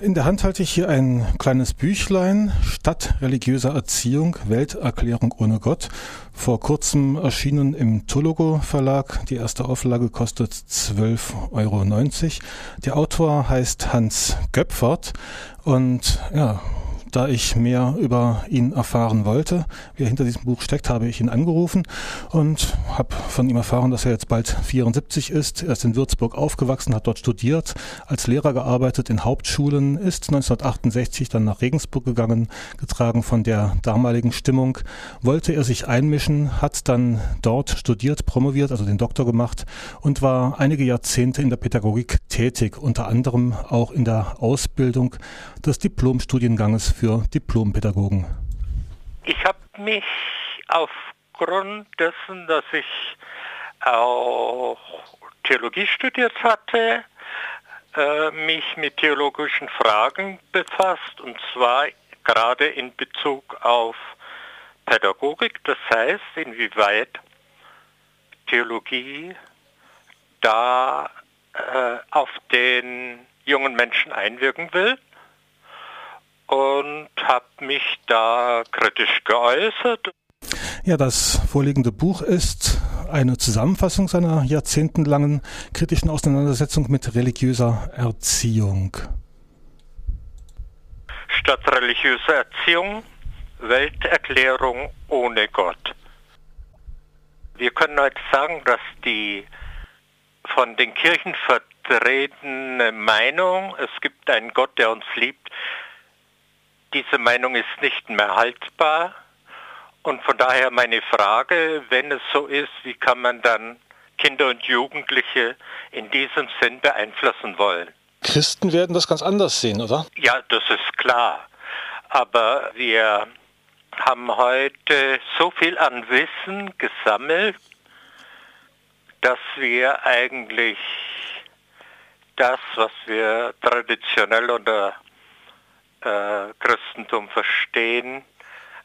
In der Hand halte ich hier ein kleines Büchlein, Stadt religiöser Erziehung, Welterklärung ohne Gott, vor kurzem erschienen im Tologo Verlag. Die erste Auflage kostet 12,90 Euro. Der Autor heißt Hans Göpfert und ja, da ich mehr über ihn erfahren wollte, wie er hinter diesem Buch steckt, habe ich ihn angerufen und habe von ihm erfahren, dass er jetzt bald 74 ist. Er ist in Würzburg aufgewachsen, hat dort studiert, als Lehrer gearbeitet in Hauptschulen, ist 1968 dann nach Regensburg gegangen, getragen von der damaligen Stimmung. Wollte er sich einmischen, hat dann dort studiert, promoviert, also den Doktor gemacht und war einige Jahrzehnte in der Pädagogik tätig, unter anderem auch in der Ausbildung des Diplomstudienganges für für Diplompädagogen? Ich habe mich aufgrund dessen, dass ich auch Theologie studiert hatte, äh, mich mit theologischen Fragen befasst und zwar gerade in Bezug auf Pädagogik, das heißt, inwieweit Theologie da äh, auf den jungen Menschen einwirken will und habe mich da kritisch geäußert. Ja, das vorliegende Buch ist eine Zusammenfassung seiner jahrzehntelangen kritischen Auseinandersetzung mit religiöser Erziehung. Statt religiöser Erziehung Welterklärung ohne Gott. Wir können heute sagen, dass die von den Kirchen vertretene Meinung, es gibt einen Gott, der uns liebt, diese Meinung ist nicht mehr haltbar. Und von daher meine Frage, wenn es so ist, wie kann man dann Kinder und Jugendliche in diesem Sinn beeinflussen wollen? Christen werden das ganz anders sehen, oder? Ja, das ist klar. Aber wir haben heute so viel an Wissen gesammelt, dass wir eigentlich das, was wir traditionell unter äh, Christentum verstehen,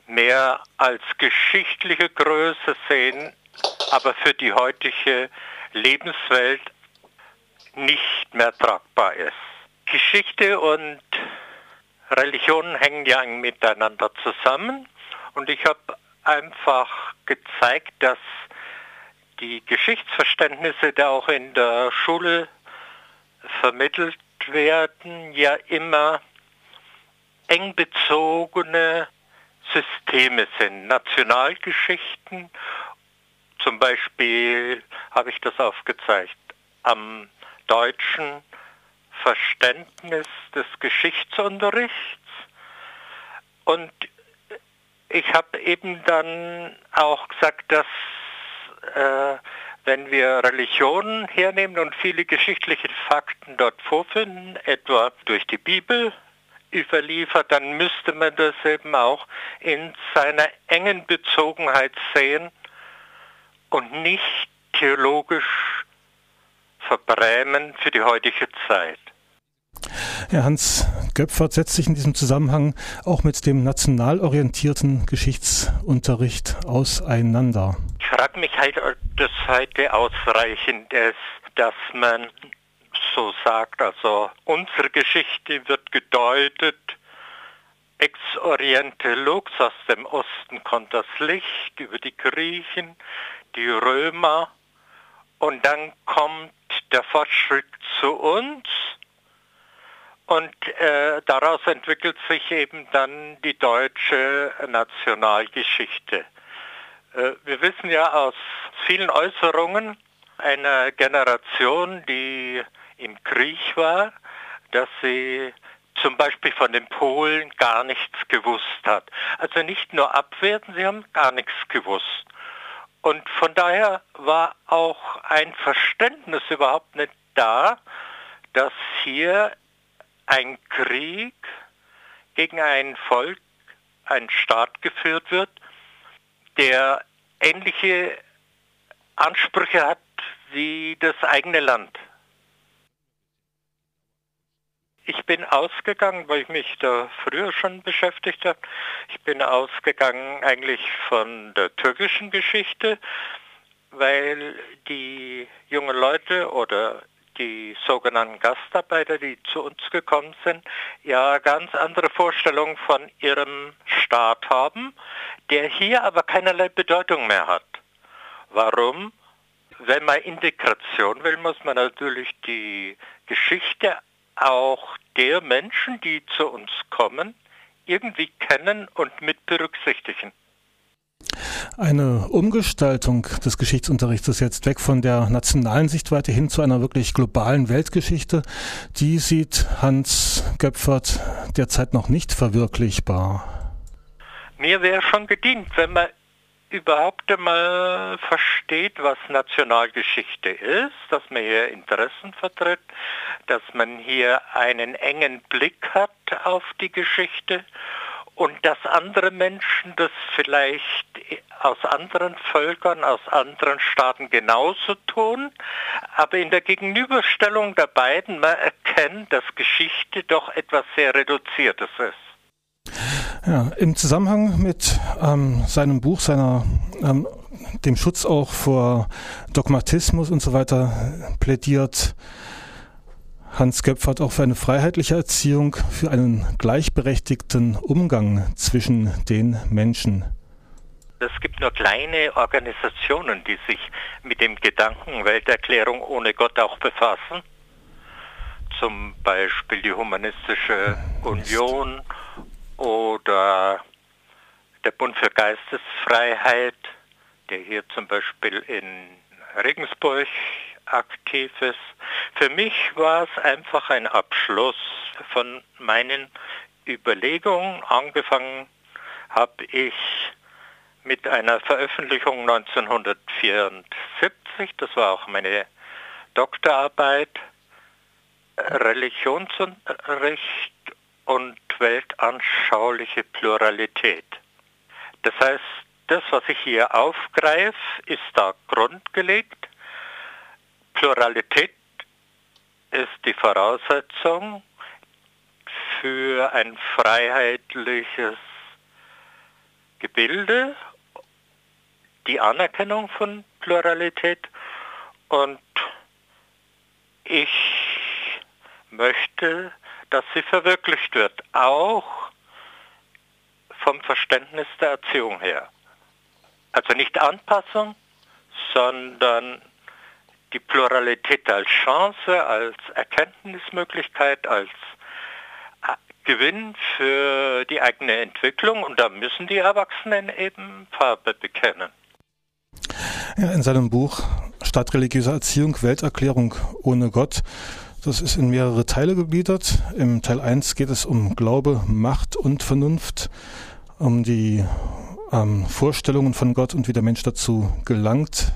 mehr als geschichtliche Größe sehen, aber für die heutige Lebenswelt nicht mehr tragbar ist. Geschichte und Religion hängen ja miteinander zusammen und ich habe einfach gezeigt, dass die Geschichtsverständnisse, die auch in der Schule vermittelt werden, ja immer eng bezogene Systeme sind. Nationalgeschichten, zum Beispiel habe ich das aufgezeigt, am deutschen Verständnis des Geschichtsunterrichts. Und ich habe eben dann auch gesagt, dass äh, wenn wir Religionen hernehmen und viele geschichtliche Fakten dort vorfinden, etwa durch die Bibel, überliefert, dann müsste man das eben auch in seiner engen Bezogenheit sehen und nicht theologisch verbrämen für die heutige Zeit. Herr Hans Göpfert setzt sich in diesem Zusammenhang auch mit dem national orientierten Geschichtsunterricht auseinander. Ich frage mich halt, ob das heute ausreichend ist, dass man so sagt. Also unsere Geschichte wird gedeutet, ex oriente lux, aus dem Osten kommt das Licht über die Griechen, die Römer und dann kommt der Fortschritt zu uns und äh, daraus entwickelt sich eben dann die deutsche Nationalgeschichte. Äh, wir wissen ja aus vielen Äußerungen einer Generation, die im Krieg war, dass sie zum Beispiel von den Polen gar nichts gewusst hat. Also nicht nur abwerten, sie haben gar nichts gewusst. Und von daher war auch ein Verständnis überhaupt nicht da, dass hier ein Krieg gegen ein Volk, ein Staat geführt wird, der ähnliche Ansprüche hat wie das eigene Land. Ich bin ausgegangen, weil ich mich da früher schon beschäftigt habe. Ich bin ausgegangen eigentlich von der türkischen Geschichte, weil die jungen Leute oder die sogenannten Gastarbeiter, die zu uns gekommen sind, ja ganz andere Vorstellungen von ihrem Staat haben, der hier aber keinerlei Bedeutung mehr hat. Warum? Wenn man Integration will, muss man natürlich die Geschichte auch der Menschen, die zu uns kommen, irgendwie kennen und mit berücksichtigen. Eine Umgestaltung des Geschichtsunterrichts ist jetzt weg von der nationalen Sichtweite hin zu einer wirklich globalen Weltgeschichte. Die sieht Hans Göpfert derzeit noch nicht verwirklichbar. Mir wäre schon gedient, wenn man überhaupt einmal versteht, was Nationalgeschichte ist, dass man hier Interessen vertritt, dass man hier einen engen Blick hat auf die Geschichte und dass andere Menschen das vielleicht aus anderen Völkern, aus anderen Staaten genauso tun, aber in der Gegenüberstellung der beiden man erkennt, dass Geschichte doch etwas sehr Reduziertes ist. Ja, im Zusammenhang mit ähm, seinem Buch, seiner ähm, dem Schutz auch vor Dogmatismus und so weiter plädiert Hans Göpfert auch für eine freiheitliche Erziehung, für einen gleichberechtigten Umgang zwischen den Menschen. Es gibt nur kleine Organisationen, die sich mit dem Gedanken Welterklärung ohne Gott auch befassen. Zum Beispiel die Humanistische Union oder der Bund für Geistesfreiheit, der hier zum Beispiel in Regensburg aktiv ist. Für mich war es einfach ein Abschluss von meinen Überlegungen. Angefangen habe ich mit einer Veröffentlichung 1974, das war auch meine Doktorarbeit, Religionsunterricht weltanschauliche Pluralität. Das heißt, das, was ich hier aufgreife, ist da grundgelegt. Pluralität ist die Voraussetzung für ein freiheitliches Gebilde, die Anerkennung von Pluralität und ich möchte, dass sie verwirklicht wird, auch vom Verständnis der Erziehung her. Also nicht Anpassung, sondern die Pluralität als Chance, als Erkenntnismöglichkeit, als äh, Gewinn für die eigene Entwicklung und da müssen die Erwachsenen eben Farbe bekennen. In seinem Buch Stadtreligiöse Erziehung, Welterklärung ohne Gott das ist in mehrere Teile gegliedert. Im Teil 1 geht es um Glaube, Macht und Vernunft, um die ähm, Vorstellungen von Gott und wie der Mensch dazu gelangt,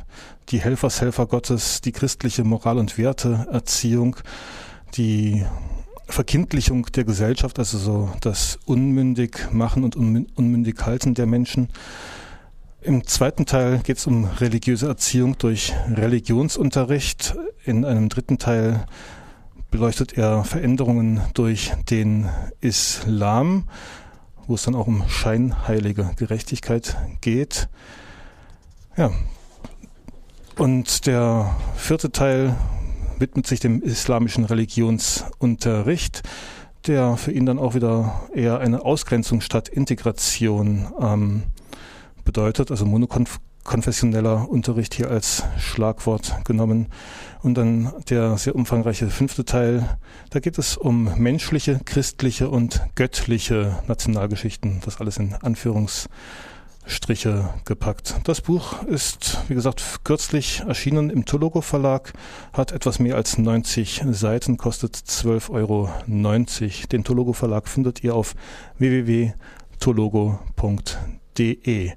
die Helfershelfer Gottes, die christliche Moral- und Werteerziehung, die Verkindlichung der Gesellschaft, also so das unmündig machen und unmündig halten der Menschen. Im zweiten Teil geht es um religiöse Erziehung durch Religionsunterricht. In einem dritten Teil beleuchtet er Veränderungen durch den Islam wo es dann auch um scheinheilige Gerechtigkeit geht. Ja. Und der vierte Teil widmet sich dem islamischen Religionsunterricht, der für ihn dann auch wieder eher eine Ausgrenzung statt Integration ähm, bedeutet, also monokonf konfessioneller Unterricht hier als Schlagwort genommen. Und dann der sehr umfangreiche fünfte Teil, da geht es um menschliche, christliche und göttliche Nationalgeschichten. Das alles in Anführungsstriche gepackt. Das Buch ist, wie gesagt, kürzlich erschienen im Tologo Verlag, hat etwas mehr als 90 Seiten, kostet 12,90 Euro. Den Tologo Verlag findet ihr auf www.tologo.de.